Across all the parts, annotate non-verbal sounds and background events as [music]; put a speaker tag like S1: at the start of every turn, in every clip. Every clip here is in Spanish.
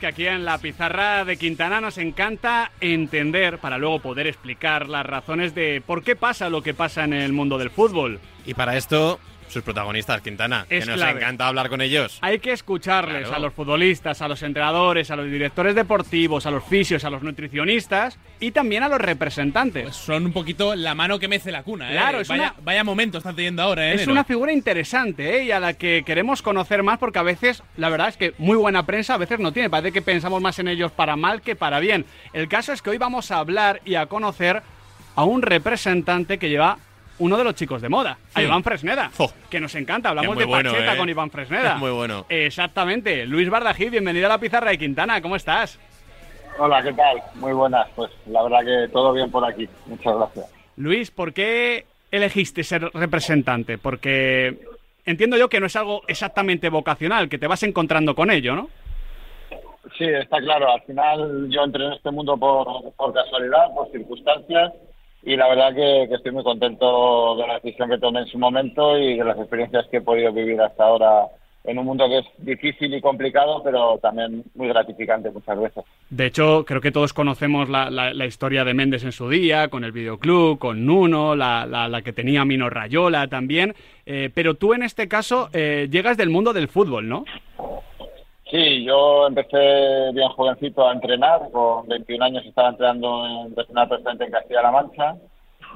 S1: Que aquí en la pizarra de Quintana nos encanta entender para luego poder explicar las razones de por qué pasa lo que pasa en el mundo del fútbol.
S2: Y para esto, sus protagonistas, Quintana,
S1: Es
S2: que nos
S1: clave.
S2: encanta hablar con ellos.
S1: Hay que escucharles
S2: Claro.
S1: a los futbolistas, a los entrenadores, a los directores deportivos, a los fisios, a los nutricionistas y también a los representantes.
S3: Pues son un poquito la mano que mece la cuna, ¿eh?
S1: Claro, es
S3: vaya,
S1: una-
S3: vaya momento están teniendo ahora, ¿eh?
S1: Es una figura interesante ¿eh? y a la que queremos conocer más porque a veces, la verdad es que muy buena prensa a veces no tiene. Parece que pensamos más en ellos para mal que para bien. El caso es que hoy vamos a hablar y a conocer a un representante que lleva uno de los chicos de moda, a. Iván Fresneda, que nos encanta. Hablamos de
S2: bueno,
S1: Pacheta
S2: ¿eh?
S1: con Iván Fresneda. [laughs]
S2: Es muy bueno.
S1: Exactamente. Luis Bardají, bienvenido a la pizarra de Quintana. ¿Cómo estás?
S4: Hola, ¿qué tal? Muy buenas. Pues la verdad que todo bien por aquí. Muchas gracias.
S1: Luis, ¿por qué elegiste ser representante? Porque entiendo yo que no es algo exactamente vocacional, que te vas encontrando con ello, ¿no?
S4: Sí, está claro. Al final yo entré en este mundo por, por casualidad, por circunstancias, y la verdad que, estoy muy contento de la decisión que tomé en su momento y de las experiencias que he podido vivir hasta ahora en un mundo que es difícil y complicado, pero también muy gratificante muchas veces.
S1: De hecho, creo que todos conocemos la, la- la historia de Méndez en su día, con el videoclub, con Nuno, la que tenía Mino Rayola también. Eh, pero tú en este caso eh, llegas del mundo del fútbol, ¿no?
S4: Sí, yo empecé bien jovencito a entrenar, con 21 años estaba entrenando en personal presidente en Castilla-La Mancha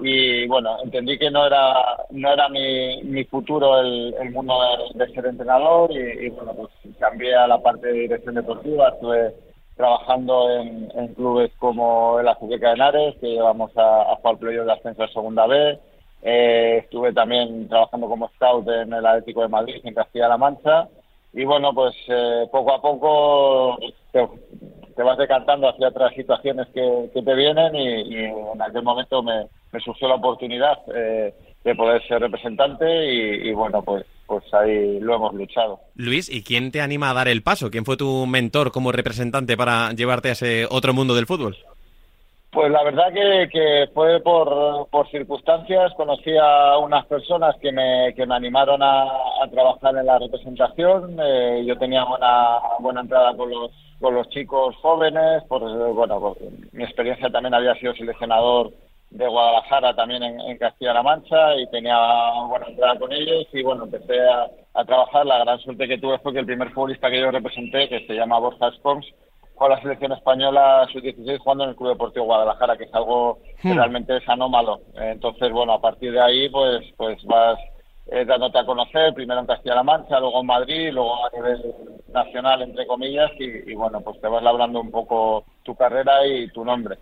S4: y bueno, entendí que no era no era mi, mi futuro el, mundo de, ser entrenador y, y, bueno, pues cambié a la parte de dirección deportiva, estuve trabajando en, en clubes como el Azuqueca de Henares, que llevamos a, a jugar playoff de ascenso a Segunda B, Eh, estuve también trabajando como scout en el Atlético de Madrid, en Castilla-La Mancha, y bueno, pues eh, poco a poco te, vas decantando hacia otras situaciones que, te vienen y, en aquel momento me, me surgió la oportunidad eh, de poder ser representante y, y bueno, pues, pues ahí lo hemos luchado.
S2: Luis, ¿y quién te anima a dar el paso? ¿Quién fue tu mentor como representante para llevarte a ese otro mundo del fútbol?
S4: Pues la verdad que, fue por, circunstancias, conocí a unas personas que me, que me animaron a, trabajar en la representación, eh, yo tenía buena, buena entrada con los, con los chicos jóvenes, por, bueno, mi experiencia también había sido seleccionador de Guadalajara también en, Castilla-La Mancha y tenía buena entrada con ellos. Y bueno, empecé a, trabajar, la gran suerte que tuve fue que el primer futbolista que yo representé, que se llama Borja Scoms, con la selección española sub-16 jugando en el Club Deportivo Guadalajara, que es algo que
S1: Hmm.
S4: realmente es anómalo. Entonces, bueno, a partir de ahí, pues, pues vas eh, dándote a conocer, primero en Castilla-La Mancha, luego en Madrid, luego a nivel nacional, entre comillas, y, y, bueno, pues te vas labrando un poco tu carrera y tu nombre.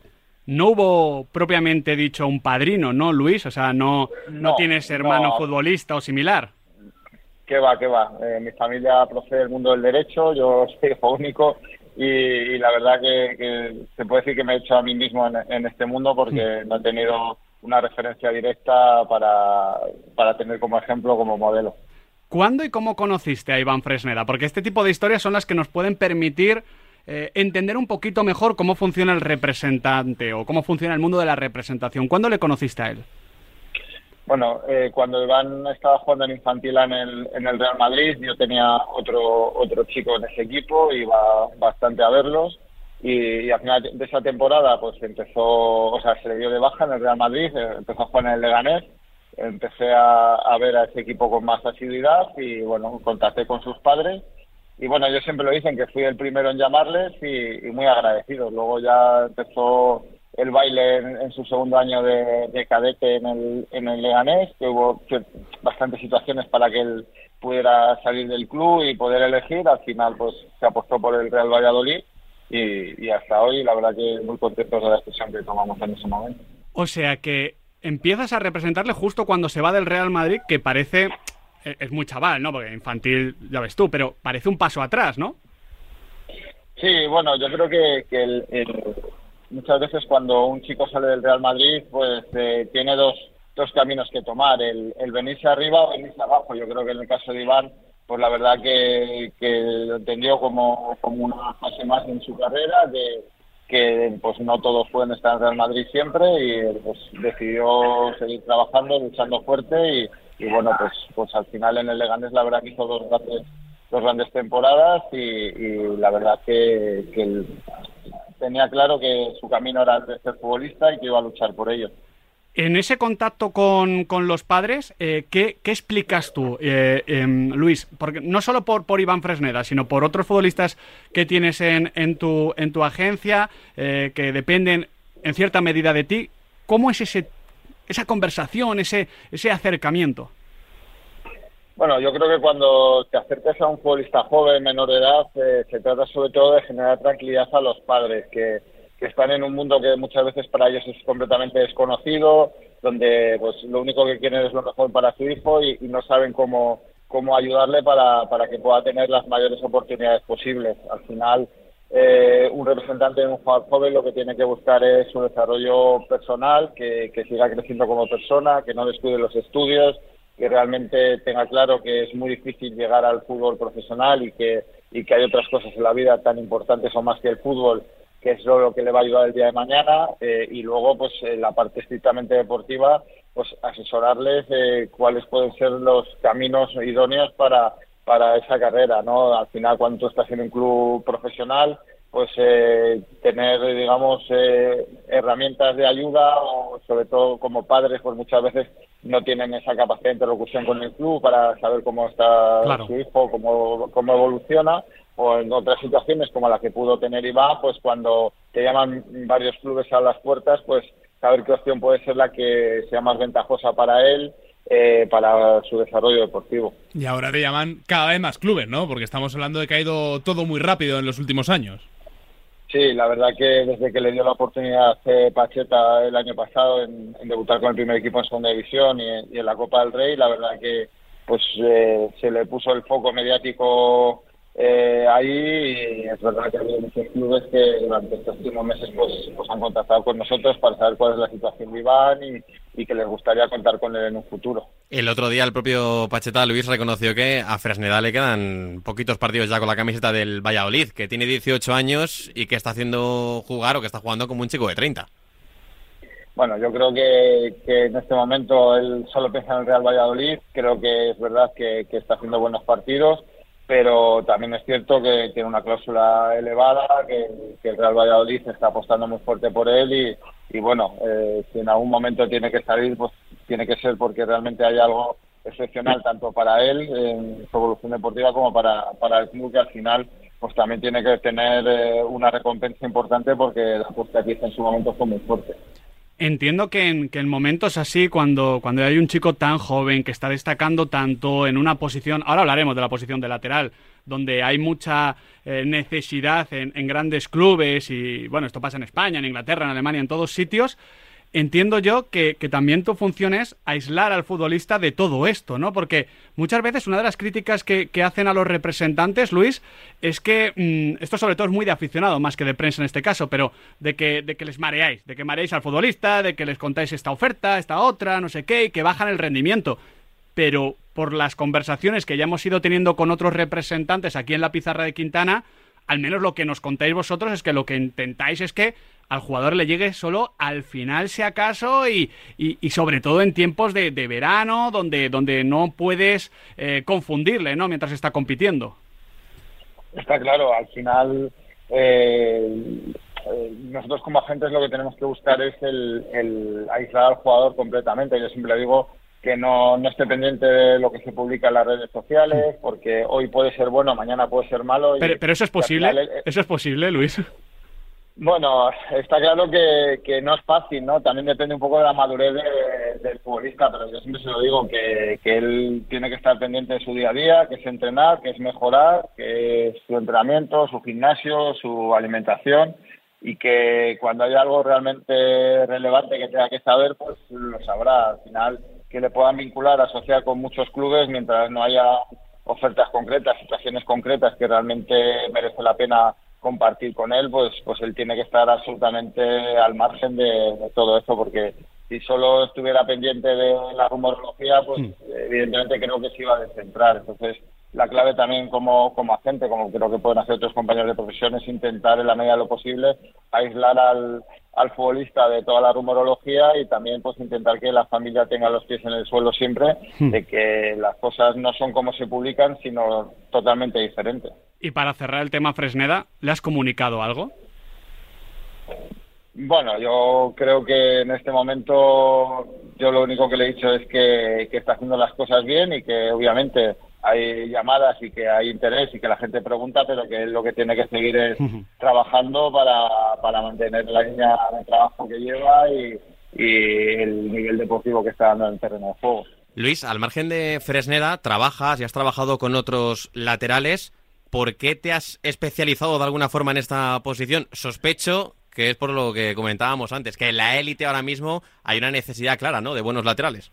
S1: No hubo propiamente dicho un padrino, ¿no, Luis? O sea, no, no,
S4: No,
S1: tienes hermano
S4: no.
S1: futbolista o similar.
S4: ¿Qué va, qué va? Eh, mi familia procede del mundo del derecho, yo [laughs] soy hijo único y, y la verdad que, que se puede decir que me he hecho a mí mismo en, en este mundo porque no he tenido una referencia directa para, para tener como ejemplo, como modelo.
S1: ¿Cuándo y cómo conociste a Iván Fresneda? Porque este tipo de historias son las que nos pueden permitir eh, entender un poquito mejor cómo funciona el representante o cómo funciona el mundo de la representación. ¿Cuándo le conociste a él?
S4: Bueno, eh, cuando Iván estaba jugando en infantil en el, Real Madrid, yo tenía otro, otro chico en ese equipo, iba bastante a verlos. Y, al final de esa temporada pues empezó, o sea, se le dio de baja en el Real Madrid, eh, empezó a jugar en el Leganés, empecé a, a ver a ese equipo con más asiduidad y bueno, contacté con sus padres. Y bueno, ellos siempre lo dicen que fui el primero en llamarles y, y muy agradecido. Luego ya empezó el baile en, en su segundo año de, de cadete en el, en el Leganés, que hubo que- bastantes situaciones para que él pudiera salir del club y poder elegir. Al final pues se apostó por el Real Valladolid y, y hasta hoy la verdad que muy contentos de la decisión que tomamos en ese momento.
S1: O sea que empiezas a representarle justo cuando se va del Real Madrid, que parece... eh, Es muy chaval, ¿no? Porque infantil, ya ves tú, pero parece un paso atrás, ¿no?
S4: Sí, bueno, yo creo que, que el- el- muchas veces cuando un chico sale del Real Madrid, pues eh, tiene dos, dos caminos que tomar, el, el venirse arriba o venirse abajo. Yo creo que en el caso de Iván, pues la verdad que, lo entendió como, como una fase más en su carrera, que, que pues no todos pueden estar en Real Madrid siempre y pues decidió seguir trabajando, luchando fuerte y, bueno, pues, pues al final en el Leganés la verdad hizo dos grandes dos grandes temporadas y, la verdad que, que tenía claro que su camino era el de ser futbolista y que iba a luchar por ello.
S1: En ese contacto con, con los padres, eh, ¿qué, qué explicas tú, eh, em, Luis? Porque no solo por, por Iván Fresneda, sino por otros futbolistas que tienes en, en, tu, en tu agencia, eh, que dependen en cierta medida de ti. ¿Cómo es ese, esa conversación, ese, ese acercamiento?
S4: Bueno, yo creo que cuando te acercas a un futbolista joven, menor de edad, eh, se trata sobre todo de generar tranquilidad a los padres, que, están en un mundo que muchas veces para ellos es completamente desconocido, donde pues lo único que quieren es lo mejor para su hijo y, no saben cómo, cómo ayudarle para, para que pueda tener las mayores oportunidades posibles. Al final, eh, un representante de un jugador joven lo que tiene que buscar es su desarrollo personal, que siga creciendo como persona, que no descuide los estudios, que realmente tenga claro que es muy difícil llegar al fútbol profesional y que, y que hay otras cosas en la vida tan importantes o más que el fútbol, que es lo que le va a ayudar el día de mañana, eh, y luego, pues, en la parte estrictamente deportiva, pues, asesorarles eh, cuáles pueden ser los caminos idóneos para, para esa carrera, ¿no? Al final, cuando tú estás en un club profesional, pues eh, tener, digamos, eh, herramientas de ayuda o sobre todo como padres, pues muchas veces no tienen esa capacidad de interlocución con el club para saber cómo está
S1: Claro.
S4: su hijo, cómo, cómo evoluciona o en otras situaciones como la que pudo tener Iván, pues cuando te llaman varios clubes a las puertas, pues saber qué opción puede ser la que sea más ventajosa para él, eh, para su desarrollo deportivo.
S3: Y ahora te llaman cada vez más clubes, ¿no? Porque estamos hablando de que ha ido todo muy rápido en los últimos años.
S4: Sí, la verdad que desde que le dio la oportunidad a Pacheta el año pasado en, debutar con el primer equipo en segunda división y, en- la Copa del Rey, la verdad que pues eh, se le puso el foco mediático eh, ahí y es verdad que ha muchos clubes que durante estos últimos meses pues, pues han contactado con nosotros para saber cuál es la situación de Iván y, y que les gustaría contar con él en un futuro.
S2: El otro día el propio Pacheta Luis reconoció que a Fresneda le quedan poquitos partidos ya con la camiseta del Valladolid, que tiene 18 años y que está haciendo jugar o que está jugando como un chico de 30.
S4: Bueno, yo creo que, que en este momento él solo piensa en el Real Valladolid. Creo que es verdad que, que está haciendo buenos partidos, pero también es cierto que tiene una cláusula elevada, que, que el Real Valladolid está apostando muy fuerte por él y, y bueno, eh, si en algún momento tiene que salir, pues tiene que ser porque realmente hay algo excepcional tanto para él en su evolución deportiva como para, para el club que al final pues también tiene que tener eh, una recompensa importante porque la apuesta que hizo en su momento fue muy fuerte.
S1: Entiendo que en, que en momentos así, cuando, cuando hay un chico tan joven que está destacando tanto en una posición, ahora hablaremos de la posición de lateral, donde hay mucha eh, necesidad en, en grandes clubes y bueno, esto pasa en España, en Inglaterra, en Alemania, en todos sitios. Entiendo yo que, que también tu función es aislar al futbolista de todo esto, ¿no? Porque muchas veces una de las críticas que, que hacen a los representantes, Luis, es que mm, esto sobre todo es muy de aficionado, más que de prensa en este caso, pero de que, de que les mareáis, de que mareáis al futbolista, de que les contáis esta oferta, esta otra, no sé qué, y que bajan el rendimiento. Pero por las conversaciones que ya hemos ido teniendo con otros representantes aquí en la pizarra de Quintana, al menos lo que nos contáis vosotros es que lo que intentáis es que al jugador le llegue solo al final, si acaso, y, y, y sobre todo en tiempos de, de verano, donde, donde no puedes eh, confundirle, ¿no? Mientras está compitiendo.
S4: Está claro, al final eh, eh, nosotros como agentes lo que tenemos que buscar es el, el aislar al jugador completamente. Yo siempre le digo que no, no esté pendiente de lo que se publica en las redes sociales, porque hoy puede ser bueno, mañana puede ser malo. y-
S1: Pero, pero eso es posible,
S4: final, eh,
S1: eso es posible, Luis.
S4: Bueno, está claro que, no es fácil, ¿no? También depende un poco de la madurez de- del futbolista, pero yo siempre se lo digo que, que él tiene que estar pendiente de su día a día, que es entrenar, que es mejorar, que es su entrenamiento, su gimnasio, su alimentación y que cuando hay algo realmente relevante que tenga que saber, pues lo sabrá. Al final, que le puedan vincular, asociar con muchos clubes mientras no haya ofertas concretas, situaciones concretas que realmente merece la pena compartir con él, pues, pues él tiene que estar absolutamente al margen de, de todo esto, porque si solo estuviera pendiente de la rumorología, pues evidentemente creo que se iba a descentrar. Entonces, la clave también como, como agente, como creo que pueden hacer otros compañeros de profesión, es intentar en la medida de lo posible aislar al, al futbolista de toda la rumorología y también pues intentar que la familia tenga los pies en el suelo siempre de que las cosas no son como se publican sino totalmente diferentes.
S1: Y para cerrar el tema Fresneda, ¿le has comunicado algo?
S4: Bueno, yo creo que en este momento yo lo único que le he dicho es que, que está haciendo las cosas bien y que obviamente hay llamadas y que hay interés y que la gente pregunta, pero que él lo que tiene que seguir es trabajando para, para mantener la línea de trabajo que lleva y, y el nivel deportivo que está dando en el terreno de juego.
S2: Luis, al margen de Fresneda, trabajas y has trabajado con otros laterales. ¿Por qué te has especializado de alguna forma en esta posición? Sospecho que es por lo que comentábamos antes, que en la élite ahora mismo hay una necesidad clara, ¿no?, de buenos laterales.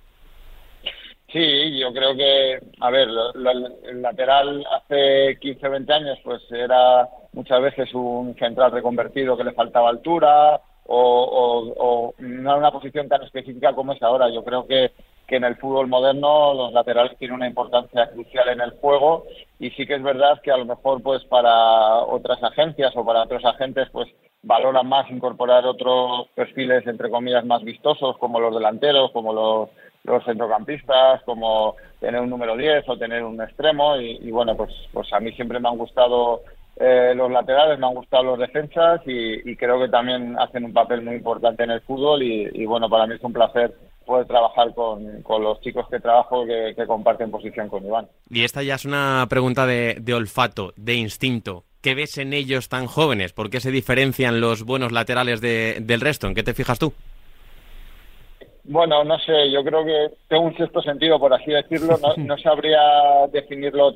S4: Sí, yo creo que, a ver, lo, el lateral hace 15 o 20 años pues era muchas veces un central reconvertido que le faltaba altura o, o, o no era una posición tan específica como es ahora. Yo creo que, que en el fútbol moderno los laterales tienen una importancia crucial en el juego y sí que es verdad que a lo mejor pues para otras agencias o para otros agentes pues valoran más incorporar otros perfiles entre comillas más vistosos como los delanteros, como los centrocampistas, como tener un número 10 o tener un extremo. Y, bueno, pues, pues a mí siempre me han gustado eh, los laterales, me han gustado los defensas y, y, creo que también hacen un papel muy importante en el fútbol. Y, y bueno, para mí es un placer poder trabajar con, con los chicos que trabajo que, que, comparten posición con Iván.
S2: Y esta ya es una pregunta de, de olfato, de instinto. ¿Qué ves en ellos tan jóvenes? ¿Por qué se diferencian los buenos laterales de, del resto? ¿En qué te fijas tú?
S4: Bueno, no sé, yo creo que tengo un sexto sentido, por así decirlo. No, [laughs] no sabría definirlo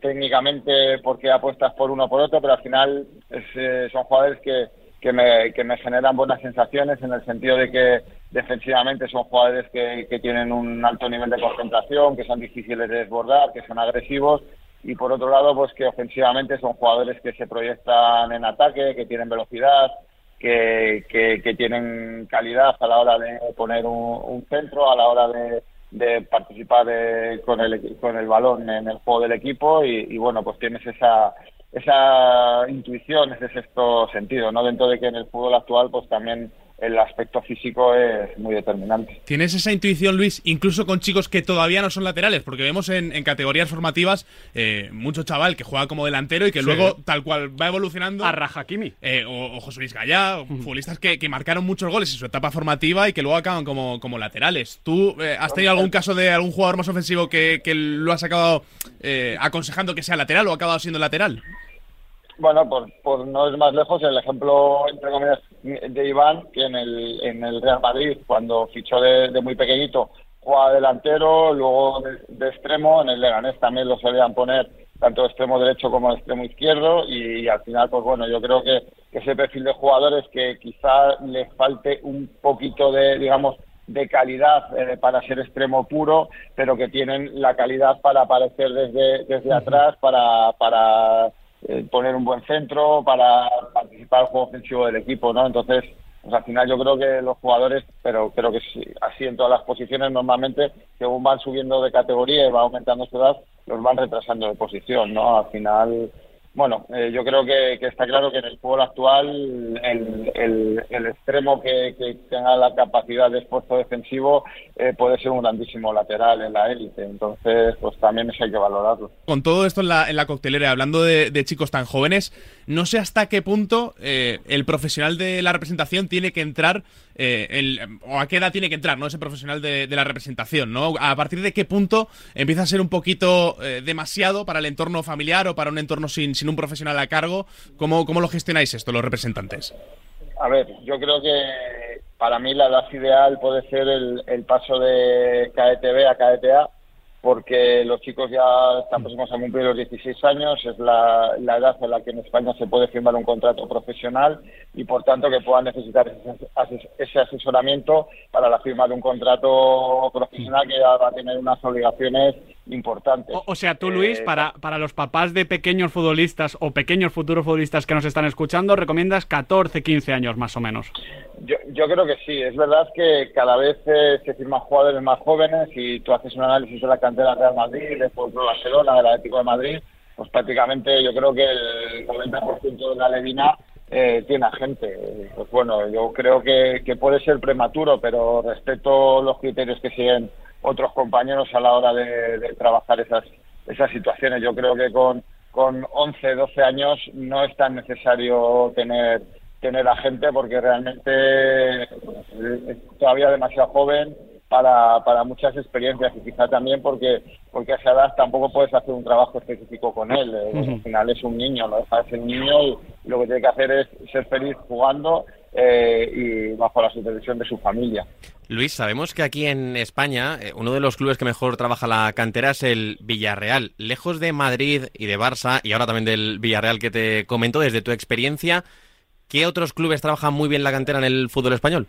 S4: técnicamente por qué apuestas por uno o por otro, pero al final es, eh, son jugadores que, que, me, que me generan buenas sensaciones en el sentido de que defensivamente son jugadores que, que tienen un alto nivel de concentración, que son difíciles de desbordar, que son agresivos y por otro lado, pues que ofensivamente son jugadores que se proyectan en ataque, que tienen velocidad, que, que, que, tienen calidad a la hora de poner un, centro, a la hora de, de participar de, con, el, con el balón en el juego del equipo y, y, bueno, pues tienes esa, esa intuición, ese sexto sentido, ¿no? Dentro de que en el fútbol actual pues también el aspecto físico es muy determinante.
S3: ¿Tienes esa intuición, Luis, incluso con chicos que todavía no son laterales? Porque vemos en, en categorías formativas eh, mucho chaval que juega como delantero y que sí. luego, tal cual va evolucionando.
S1: A Rajakimi.
S3: Eh, o, o, José Luis Gallá, uh -huh. futbolistas que, que, marcaron muchos goles en su etapa formativa y que luego acaban como, como laterales. ¿Tú eh, has tenido algún caso de algún jugador más ofensivo que, que lo has acabado eh, aconsejando que sea lateral o ha acabado siendo lateral?
S4: Bueno, por, por no ir más lejos, el ejemplo, entre comillas, de Iván, que en el, en el Real Madrid, cuando fichó de, de muy pequeñito, jugaba delantero, luego de, de, extremo, en el Leganés también lo solían poner tanto de extremo derecho como de extremo izquierdo y, y, al final, pues bueno, yo creo que, que ese perfil de jugadores que quizá les falte un poquito de, digamos, de calidad eh, para ser extremo puro, pero que tienen la calidad para aparecer desde, desde atrás, para, para eh, poner un buen centro, para participar al juego ofensivo del equipo, ¿no? Entonces, pues al final yo creo que los jugadores, pero creo que sí, así en todas las posiciones normalmente, según van subiendo de categoría y va aumentando su edad, los van retrasando de posición, ¿no? Al final bueno, eh, yo creo que, está claro que en el fútbol actual el, el, el extremo que, que, tenga la capacidad de esfuerzo defensivo eh, puede ser un grandísimo lateral en la élite. Entonces, pues también eso hay que valorarlo.
S3: Con todo esto en la, en la coctelera, hablando de, de chicos tan jóvenes, no sé hasta qué punto eh, el profesional de la representación tiene que entrar, eh, el, o a qué edad tiene que entrar, ¿no? Ese profesional de, la representación, ¿no? A partir de qué punto empieza a ser un poquito eh, demasiado para el entorno familiar o para un entorno sin sin un profesional a cargo. ¿Cómo, cómo lo gestionáis esto, los representantes?
S4: A ver, yo creo que para mí la edad ideal puede ser el, el paso de KETB a KETA, porque los chicos ya están próximos a cumplir los 16 años, es la, edad en la que en España se puede firmar un contrato profesional y por tanto que puedan necesitar ese, ese asesoramiento para la firma de un contrato profesional que ya va a tener unas obligaciones importantes.
S1: O, o sea, tú, Luis, eh, para, para los papás de pequeños futbolistas o pequeños futuros futbolistas que nos están escuchando, recomiendas 14, 15 años más o menos.
S4: Yo, yo creo que sí. Es verdad que cada vez eh, se firman jugadores más jóvenes y tú haces un análisis de la cantera Real Madrid, de Fútbol Barcelona, del Atlético de Madrid, pues prácticamente yo creo que el 90% de la Levina eh, tiene gente. Pues bueno, yo creo que, que puede ser prematuro, pero respeto los criterios que siguen otros compañeros a la hora de, trabajar esas, esas situaciones. Yo creo que con, con 11, 12 años no es tan necesario tener tener a gente porque realmente es todavía demasiado joven para, para muchas experiencias y quizá también porque porque a esa edad tampoco puedes hacer un trabajo específico con él. Eh, al final es un niño, no deja de ser un niño y lo que tiene que hacer es ser feliz jugando eh, y bajo la supervisión de su familia.
S2: Luis, sabemos que aquí en España eh, uno de los clubes que mejor trabaja la cantera es el Villarreal. Lejos de Madrid y de Barça, y ahora también del Villarreal que te comento, desde tu experiencia, ¿qué otros clubes trabajan muy bien la cantera en el fútbol español?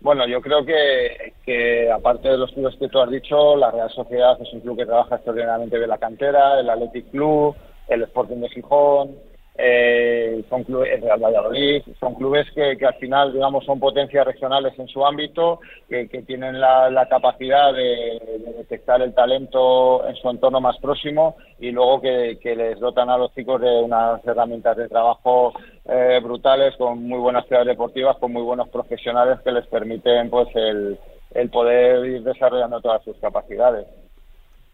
S4: Bueno, yo creo que, aparte de los clubes que tú has dicho, la Real Sociedad es un club que trabaja extraordinariamente bien la cantera, el Athletic Club, el Sporting de Gijón, eh, son clubes, el Real Valladolid, son clubes que, al final, digamos, son potencias regionales en su ámbito, que, tienen la, capacidad de, detectar el talento en su entorno más próximo y luego que, les dotan a los chicos de unas herramientas de trabajo eh, brutales, con muy buenas ciudades deportivas, con muy buenos profesionales que les permiten, pues, el, el poder ir desarrollando todas sus capacidades.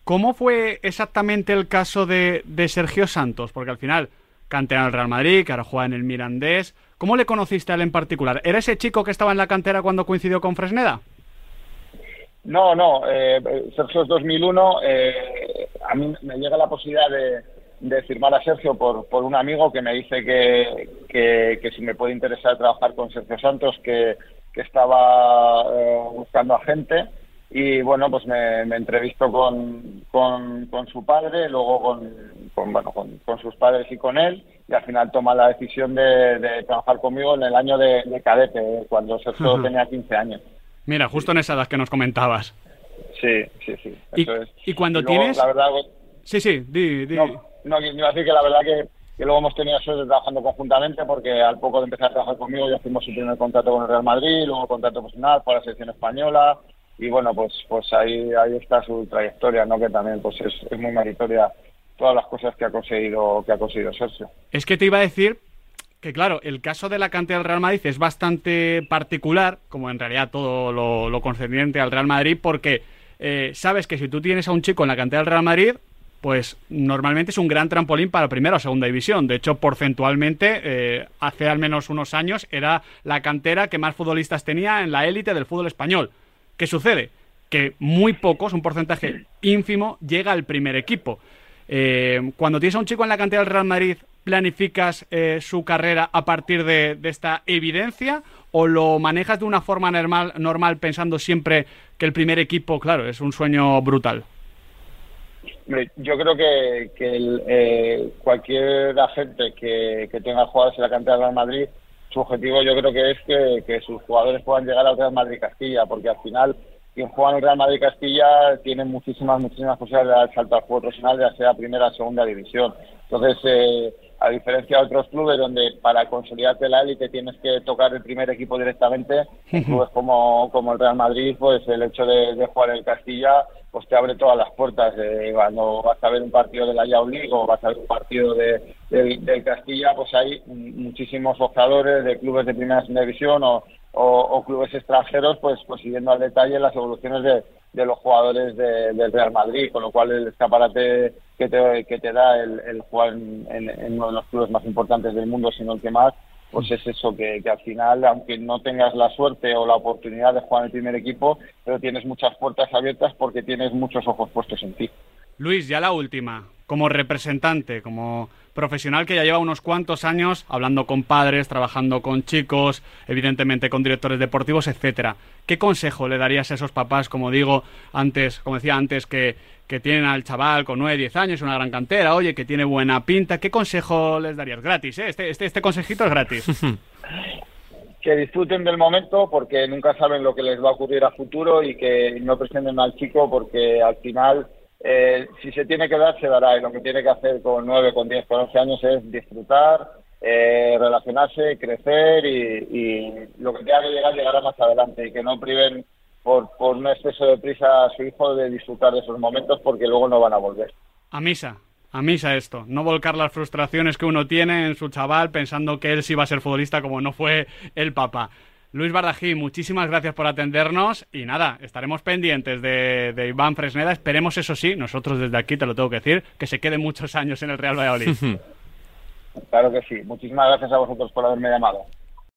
S1: ¿Cómo fue exactamente el caso de, de Sergio Santos? Porque al final cantera del Real Madrid, que ahora juega en el Mirandés. ¿Cómo le conociste a él en particular? ¿Era ese chico que estaba en la cantera cuando coincidió con Fresneda?
S4: No, no. Eh, Sergio es 2001. Eh, a mí me llega la posibilidad de, firmar a Sergio por, por, un amigo que me dice que, que, si me puede interesar trabajar con Sergio Santos, que, que estaba eh, buscando a gente y bueno pues me, me entrevisto con, con, con, su padre luego con, con bueno con, sus padres y con él y al final toma la decisión de, trabajar conmigo en el año de, cadete cuando Sergio tenía 15 años.
S1: Mira justo en esa edad que nos comentabas.
S4: Sí sí sí
S1: eso y, cuando tienes
S4: la verdad
S1: sí sí di, di.
S4: No, no iba a decir que la verdad que, que luego hemos tenido suerte trabajando conjuntamente porque al poco de empezar a trabajar conmigo ya fuimos su primer contrato con el Real Madrid luego contrato profesional para la selección española y bueno, pues pues ahí ahí está su trayectoria, ¿no? Que también pues es, es muy meritoria todas las cosas que ha conseguido que ha conseguido Sergio.
S1: Es que te iba a decir que claro, el caso de la cantidad del Real Madrid es bastante particular, como en realidad todo lo, concerniente al Real Madrid, porque eh, sabes que si tú tienes a un chico en la cantidad del Real Madrid, pues normalmente es un gran trampolín para primera o segunda división. De hecho, porcentualmente, eh, hace al menos unos años era la cantera que más futbolistas tenía en la élite del fútbol español. ¿Qué sucede? Que muy pocos, un porcentaje ínfimo, llega al primer equipo. Eh, cuando tienes a un chico en la cantera del Real Madrid, ¿planificas eh, su carrera a partir de, esta evidencia o lo manejas de una forma normal, normal pensando siempre que el primer equipo, claro, es un sueño brutal?
S4: Yo creo que, eh, cualquier agente que, que tenga jugadores en la cantera del Real Madrid su objetivo yo creo que es que, sus jugadores puedan llegar al Real Madrid Castilla, porque al final quien juega en el Real Madrid Castilla tiene muchísimas, muchísimas posibilidades de salto al juego profesional, ya sea primera o segunda división. Entonces, eh, a diferencia de otros clubes donde para consolidarte la élite tienes que tocar el primer equipo directamente, clubes como, como el Real Madrid, pues el hecho de, jugar en el Castilla pues te abre todas las puertas. Eh, cuando vas a ver un partido de la League o vas a ver un partido de, del Castilla, pues hay muchísimos jugadores de clubes de primera división o, o, clubes extranjeros, pues, pues siguiendo al detalle las evoluciones de, de los jugadores del Real Madrid, con lo cual el escaparate que te, que te da el, jugar en, uno de los clubes más importantes del mundo, sino el que más, pues es eso, que, que, al final, aunque no tengas la suerte o la oportunidad de jugar en el primer equipo, pero tienes muchas puertas abiertas porque tienes muchos ojos puestos en ti.
S1: Luis, ya la última, como representante, como profesional que ya lleva unos cuantos años hablando con padres, trabajando con chicos, evidentemente con directores deportivos, etcétera. ¿Qué consejo le darías a esos papás, como digo antes, como decía antes, que, que tienen al chaval con 9, 10 años, una gran cantera, oye, que tiene buena pinta? ¿Qué consejo les darías? Gratis, ¿eh? Este, este, este consejito es gratis. [laughs]
S4: que disfruten del momento porque nunca saben lo que les va a ocurrir a futuro y que no presenten al chico porque al final eh, si se tiene que dar, se dará. Y lo que tiene que hacer con 9, con 10, con 11 años es disfrutar, eh, relacionarse, crecer y, lo que tenga que llegar, llegará más adelante. Y que no priven por, un exceso de prisa a su hijo de disfrutar de esos momentos porque luego no van a volver.
S1: A misa. a misa esto, no volcar las frustraciones que uno tiene en su chaval pensando que él sí va a ser futbolista como no fue el papá. Luis Bardají, muchísimas gracias por atendernos y nada, estaremos pendientes de, de, Iván Fresneda. Esperemos, eso sí, nosotros desde aquí te lo tengo que decir, que se quede muchos años en el Real Valladolid. [laughs]
S4: claro que sí. Muchísimas gracias a vosotros por haberme llamado.